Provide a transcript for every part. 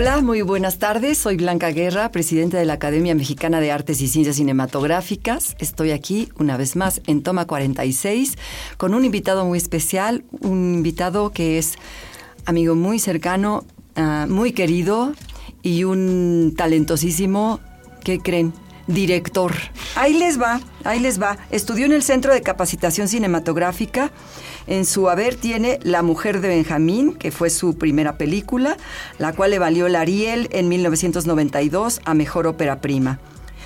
Hola, muy buenas tardes. Soy Blanca Guerra, presidenta de la Academia Mexicana de Artes y Ciencias Cinematográficas. Estoy aquí una vez más en Toma 46 con un invitado muy especial, un invitado que es amigo muy cercano, uh, muy querido y un talentosísimo, ¿qué creen? Director. Ahí les va, ahí les va. Estudió en el Centro de Capacitación Cinematográfica en su haber tiene La mujer de Benjamín, que fue su primera película, la cual le valió el Ariel en 1992 a Mejor Ópera Prima.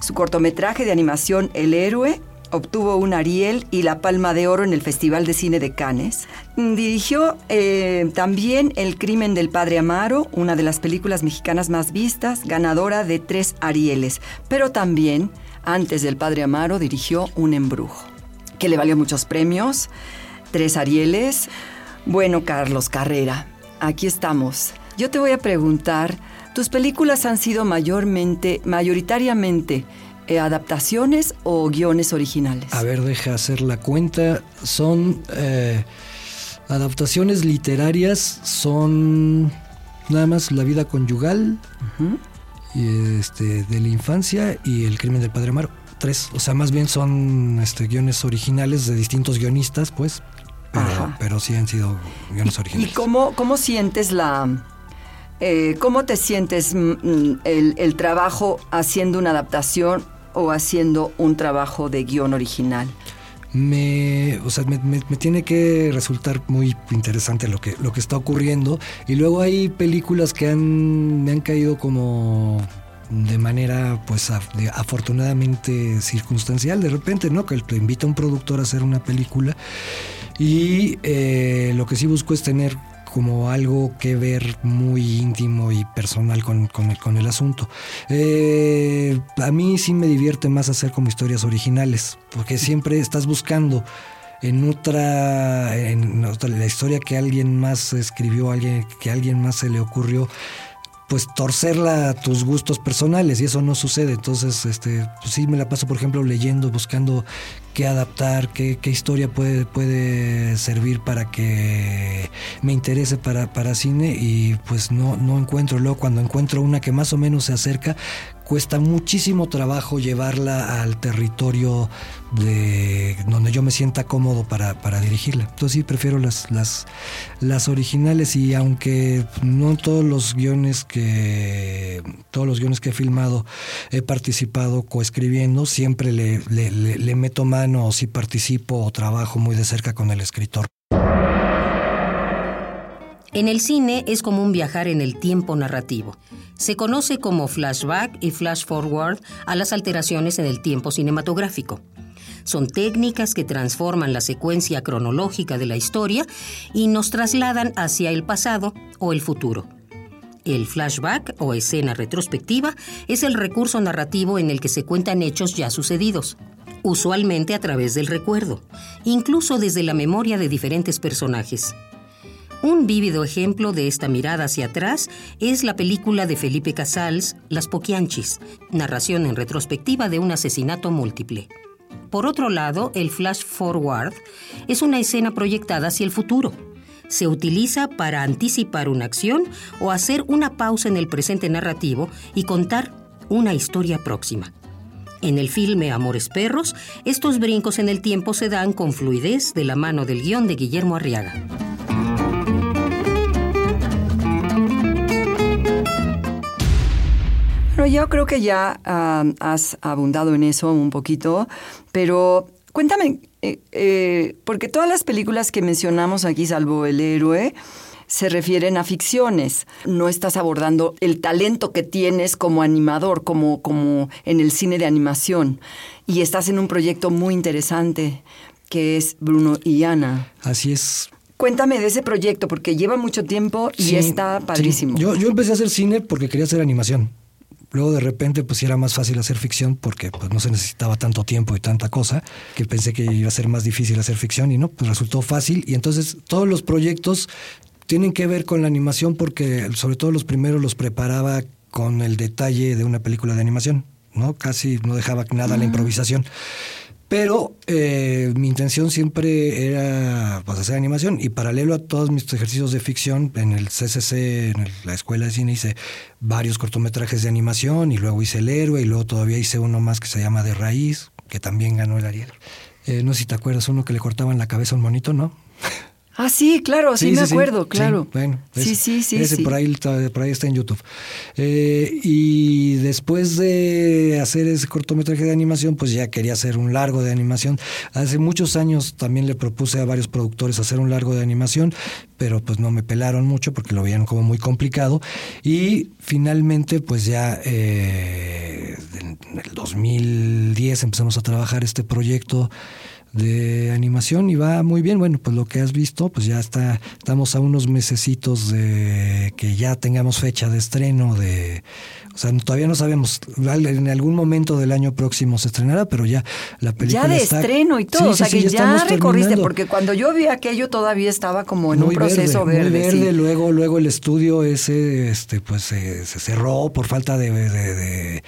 Su cortometraje de animación El Héroe obtuvo un Ariel y la Palma de Oro en el Festival de Cine de Cannes. Dirigió eh, también El Crimen del Padre Amaro, una de las películas mexicanas más vistas, ganadora de tres Arieles. Pero también, antes del Padre Amaro, dirigió Un Embrujo, que le valió muchos premios tres Arieles. Bueno, Carlos Carrera, aquí estamos. Yo te voy a preguntar, ¿tus películas han sido mayormente, mayoritariamente eh, adaptaciones o guiones originales? A ver, deja hacer la cuenta. Son eh, adaptaciones literarias, son nada más La vida conyugal, y este, de la infancia y El crimen del padre Amaro. Tres, o sea, más bien son este, guiones originales de distintos guionistas, pues, pero, sí han sido guiones originales. ¿Y cómo, cómo sientes la... Eh, ¿Cómo te sientes mm, mm, el, trabajo haciendo una adaptación o haciendo un trabajo de guion original? me, o sea, me, tiene que resultar muy interesante lo que, lo que está ocurriendo. Y luego hay películas que han, me han caído como de manera, pues, afortunadamente circunstancial, de repente, ¿no? Que te invita un productor a hacer una película y eh, lo que sí busco es tener como algo que ver muy íntimo y personal con, el, asunto. Eh, a mí sí me divierte más hacer como historias originales, porque siempre estás buscando en otra, en otra, la historia que alguien más escribió, alguien, que alguien más se le ocurrió, pues torcerla a tus gustos personales y eso no sucede. Entonces, este, pues sí me la paso, por ejemplo, leyendo, buscando qué adaptar, qué, qué historia puede, puede servir para que me interese para, para cine y pues no, no encuentro. Luego cuando encuentro una que más o menos se acerca, cuesta muchísimo trabajo llevarla al territorio de donde yo me sienta cómodo para, dirigirla. Entonces sí prefiero las, las, originales y aunque no todos los guiones que todos los guiones que he filmado he participado coescribiendo, siempre le meto mano o si participo o trabajo muy de cerca con el escritor. En el cine es común viajar en el tiempo narrativo. Se conoce como flashback y flash forward a las alteraciones en el tiempo cinematográfico. Son técnicas que transforman la secuencia cronológica de la historia y nos trasladan hacia el pasado o el futuro. El flashback o escena retrospectiva es el recurso narrativo en el que se cuentan hechos ya sucedidos, usualmente a través del recuerdo, incluso desde la memoria de diferentes personajes. Un vívido ejemplo de esta mirada hacia atrás es la película de Felipe Casals, Las Poquianchis, narración en retrospectiva de un asesinato múltiple. Por otro lado, el flash forward es una escena proyectada hacia el futuro. Se utiliza para anticipar una acción o hacer una pausa en el presente narrativo y contar una historia próxima. En el filme Amores Perros, estos brincos en el tiempo se dan con fluidez de la mano del guion de Guillermo Arriaga. Bueno, yo creo que ya has abundado en eso un poquito, pero Cuéntame, eh, eh, porque todas las películas que mencionamos aquí, salvo El héroe, se refieren a ficciones. No estás abordando el talento que tienes como animador, como, como en el cine de animación. Y estás en un proyecto muy interesante que es Bruno y Ana. Así es. Cuéntame de ese proyecto, porque lleva mucho tiempo y Sí, está padrísimo. sí. Yo, yo empecé a hacer cine porque quería hacer animación. Luego de repente pues era más fácil hacer ficción porque pues no se necesitaba tanto tiempo y tanta cosa que pensé que iba a ser más difícil hacer ficción y no, pues resultó fácil y entonces todos los proyectos tienen que ver con la animación porque sobre todo los primeros los preparaba con el detalle de una película de animación, ¿no? Casi no dejaba nada a la improvisación. Pero eh, mi intención siempre era pues, hacer animación y paralelo a todos mis ejercicios de ficción, en el CCC, en la escuela de cine, hice varios cortometrajes de animación y luego hice El Héroe y luego todavía hice uno más que se llama De Raíz, que también ganó el Ariel. Eh, no sé si te acuerdas, uno que le cortaban la cabeza a un monito, ¿no? Ah, sí, claro, sí, me acuerdo, Sí, claro. bueno, sí, ese- sí, sí. Ese. Por, ahí, está- por ahí está en YouTube. Eh, y después de hacer ese cortometraje de animación, pues ya quería hacer un largo de animación. Hace muchos años también le propuse a varios productores hacer un largo de animación, pero pues no me pelaron mucho porque lo veían como muy complicado. Y finalmente, pues ya eh, en el 2010 empezamos a trabajar este proyecto de animación y va muy bien. Bueno, pues lo que has visto, pues ya está, estamos a unos mesecitos de que ya tengamos fecha de estreno de, o sea, todavía no sabemos, en algún momento del año próximo se estrenará, pero ya la película Ya de está- estreno y todo, Sí, o sea sí, que ya, estamos recorriste, terminando. porque cuando yo vi aquello todavía estaba como en un proceso verde, verde. muy verde. Luego, luego el estudio ese, este, pues se, se cerró por falta de, de- de-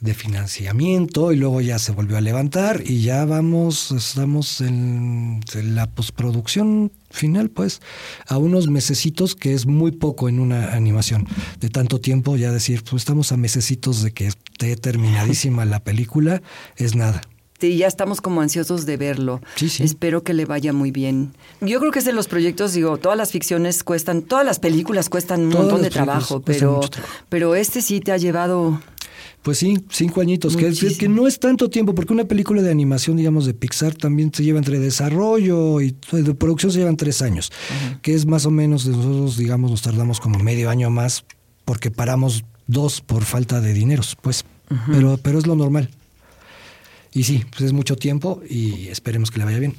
de financiamiento y luego ya se volvió a levantar y ya vamos, estamos en, en la postproducción final, pues, a unos mesecitos que es muy poco en una animación. De tanto tiempo, ya decir, pues estamos a mesecitos de que esté terminadísima la película, es nada. Sí, ya estamos como ansiosos de verlo. Sí, sí. Espero que le vaya muy bien. Yo creo que es de los proyectos, digo, todas las ficciones cuestan, todas las películas cuestan un Todas montón de trabajo, pero, pero este sí te ha llevado. Pues sí, cinco añitos, que, es- Muchísimo. que no es tanto tiempo, porque una película de animación, digamos, de Pixar también se lleva entre desarrollo y de producción se llevan tres años, que es más o menos, de nosotros, digamos, nos tardamos como medio año más, porque paramos dos por falta de dineros, pues, pero, pero es lo normal. Y sí, pues es mucho tiempo y esperemos que le vaya bien.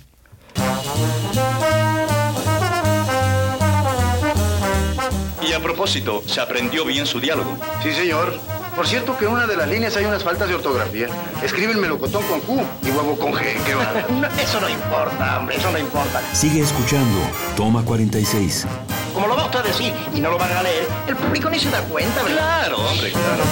Y a propósito, ¿se aprendió bien su diálogo? Sí, señor. Por cierto que en una de las líneas hay unas faltas de ortografía. Escriben melocotón con Q y huevo con G. ¿Qué va? No, eso no importa, hombre, eso no importa. Sigue escuchando. Toma 46. Como lo va usted a decir y no lo van a leer, el público ni se da cuenta, ¿verdad? Claro, hombre, claro.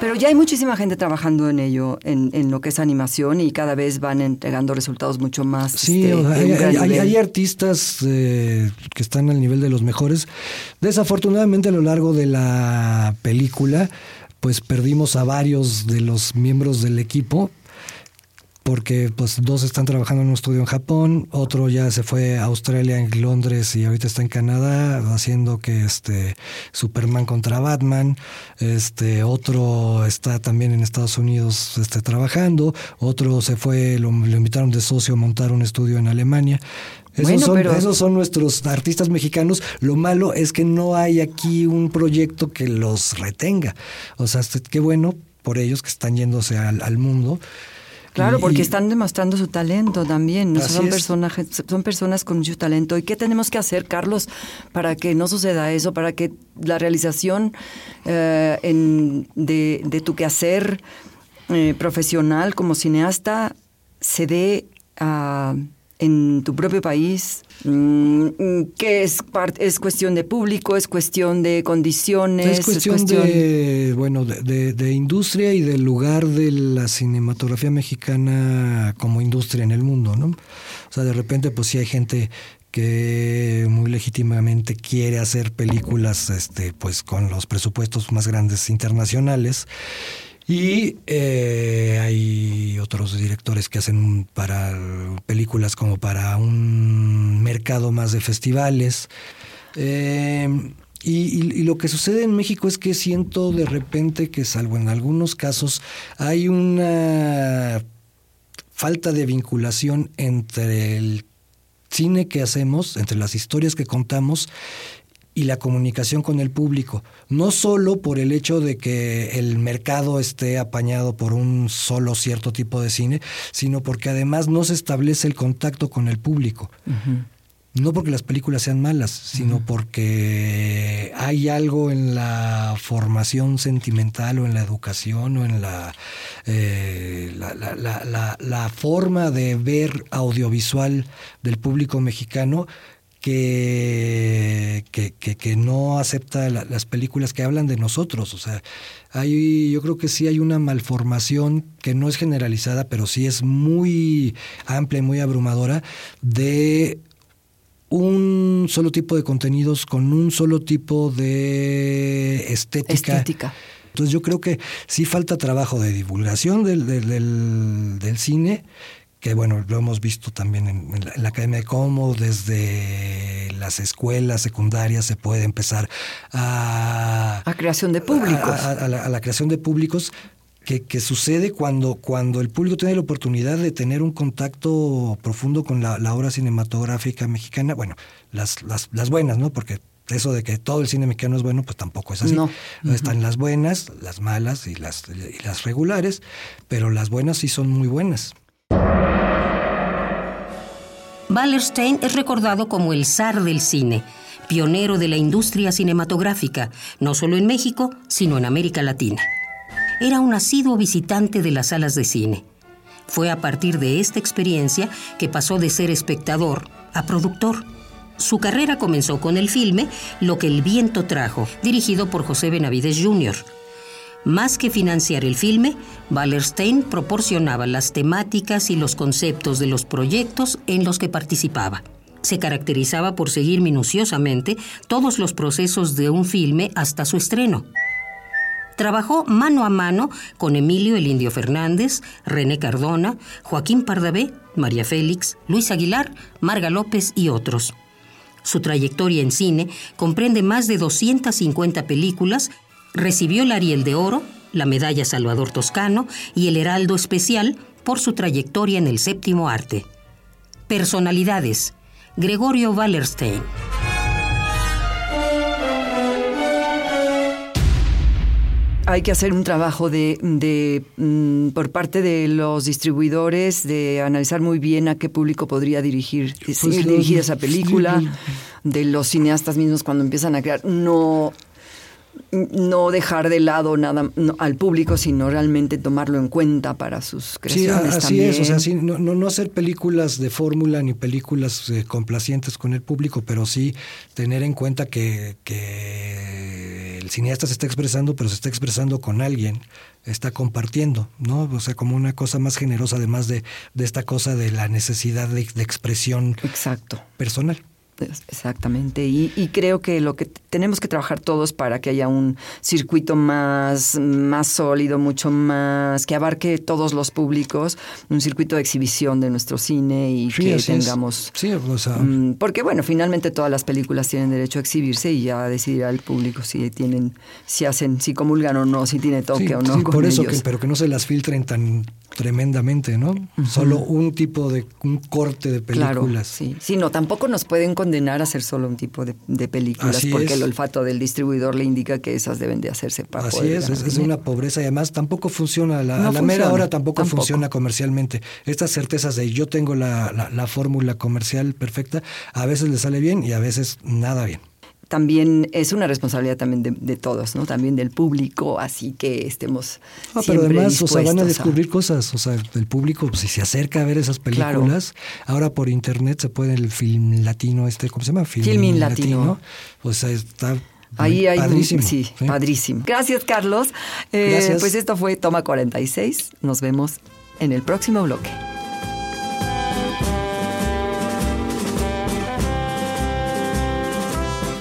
Pero ya hay muchísima gente trabajando en ello, en, en lo que es animación, y cada vez van entregando resultados mucho más. Sí, este, hay, hay- hay- hay artistas eh, que están al nivel de los mejores. Desafortunadamente a lo largo de la película, pues perdimos a varios de los miembros del equipo porque pues dos están trabajando en un estudio en Japón, otro ya se fue a Australia, en Londres y ahorita está en Canadá haciendo que este Superman contra Batman, este otro está también en Estados Unidos este, trabajando, otro se fue, lo, lo invitaron de socio a montar un estudio en Alemania. Esos, Bueno, son, pero- esos son nuestros artistas mexicanos. Lo malo es que no hay aquí un proyecto que los retenga. O sea, este, qué bueno por ellos que están yéndose al, al mundo. Claro, Y- porque están demostrando su talento también. Son es. personajes, son personas con mucho talento. ¿Y qué tenemos que hacer, Carlos, para que no suceda eso, para que la realización eh, en- de, de tu quehacer eh, profesional como cineasta se dé ah, en tu propio país? Mm, mm, ¿Qué es, es cuestión de público? ¿Es cuestión de condiciones? Es cuestión, de, bueno, de, de- de industria y del lugar de la cinematografía mexicana como industria en el mundo, ¿no? O sea, de repente, pues sí hay gente que muy legítimamente quiere hacer películas, este, pues con los presupuestos más grandes internacionales. Y eh, hay otros directores que hacen para películas como para un mercado más de festivales. Eh, Y, lo que sucede en México es que siento de repente que, salvo en algunos casos, hay una falta de vinculación entre el cine que hacemos, entre las historias que contamos y la comunicación con el público. No solo por el hecho de que el mercado esté apañado por un solo cierto tipo de cine, sino porque además no se establece el contacto con el público. No porque las películas sean malas, sino porque hay algo en la formación sentimental o en la educación o en la, eh, la, forma de ver audiovisual del público mexicano que, que, no acepta las películas que hablan de nosotros. O sea, hay, yo creo que sí hay una malformación que no es generalizada, pero sí es muy amplia y muy abrumadora de un solo tipo de contenidos con un solo tipo de estética. Entonces yo creo que sí falta trabajo de divulgación del, del, cine, que bueno, lo hemos visto también en, la, Academia de cómo desde las escuelas secundarias se puede empezar a... A creación de públicos. a la creación de públicos, que, sucede cuando, cuando el público tiene la oportunidad de tener un contacto profundo con la, obra cinematográfica mexicana, bueno, las, las, las, buenas, ¿no? Porque eso de que todo el cine mexicano es bueno, pues tampoco es así. No. Están las buenas, las malas y las, y las regulares, pero las buenas sí son muy buenas. Wallerstein es recordado como el zar del cine, pionero de la industria cinematográfica, no solo en México, sino en América Latina era un asiduo visitante de las salas de cine. Fue a partir de esta experiencia que pasó de ser espectador a productor. Su carrera comenzó con el filme Lo que el viento trajo, dirigido por José Benavides Jr. Más que financiar el filme, Wallerstein proporcionaba las temáticas y los conceptos de los proyectos en los que participaba. Se caracterizaba por seguir minuciosamente todos los procesos de un filme hasta su estreno. Trabajó mano a mano con Emilio el Indio Fernández, René Cardona, Joaquín Pardavé, María Félix, Luis Aguilar, Marga López y otros. Su trayectoria en cine comprende más de 250 películas, recibió el Ariel de Oro, la Medalla Salvador Toscano y el Heraldo Especial por su trayectoria en el séptimo arte. Personalidades. Gregorio Wallerstein. hay que hacer un trabajo de, mm, por parte de los distribuidores de analizar muy bien a qué público podría dirigir, pues dirigir esa película, de los cineastas mismos cuando empiezan a crear. No, no dejar de lado nada al público, sino realmente tomarlo en cuenta para sus creaciones. Sí, así es, o sea, sí, no, no, hacer películas de fórmula ni películas eh, complacientes con el público, pero sí tener en cuenta que, que el cineasta se está expresando, pero se está expresando con alguien, está compartiendo, ¿no? O sea, como una cosa más generosa, además de, de esta cosa de la necesidad de, de expresión Exacto. personal. Exactamente, y, creo que lo que tenemos que trabajar todos para que haya un circuito más, más sólido, mucho más, que abarque todos los públicos, un circuito de exhibición de nuestro cine y que tengamos... Sí, o sea... Mm, porque bueno, finalmente todas las películas tienen derecho a exhibirse y ya decidirá el público si tienen, si hacen, si comulgan o no, si tiene toque o no. Sí, por eso, Que, pero que no se las filtren tan tremendamente, ¿no? Solo un tipo de, un corte de películas. Claro, sí. Sí, no, tampoco nos pueden condenar a hacer solo un tipo de, películas, porque el olfato del distribuidor le indica que esas deben de hacerse para Así es, es, una pobreza y además tampoco funciona, la, la mera hora tampoco, funciona comercialmente. Estas certezas de yo tengo la, la fórmula comercial perfecta, a veces le sale bien y a veces nada bien también es una responsabilidad también de, todos, ¿no? También del público, así que estemos ah, pero además, o sea, van a descubrir cosas, o sea, el público pues, si se acerca a ver esas películas, ahora por internet se puede el film latino este, ¿cómo se llama? Film latino. O sea, está Ahí hay padrísimo. sí, padrísimo. Gracias, Carlos. Eh, pues esto fue Toma 46. Nos vemos en el próximo bloque.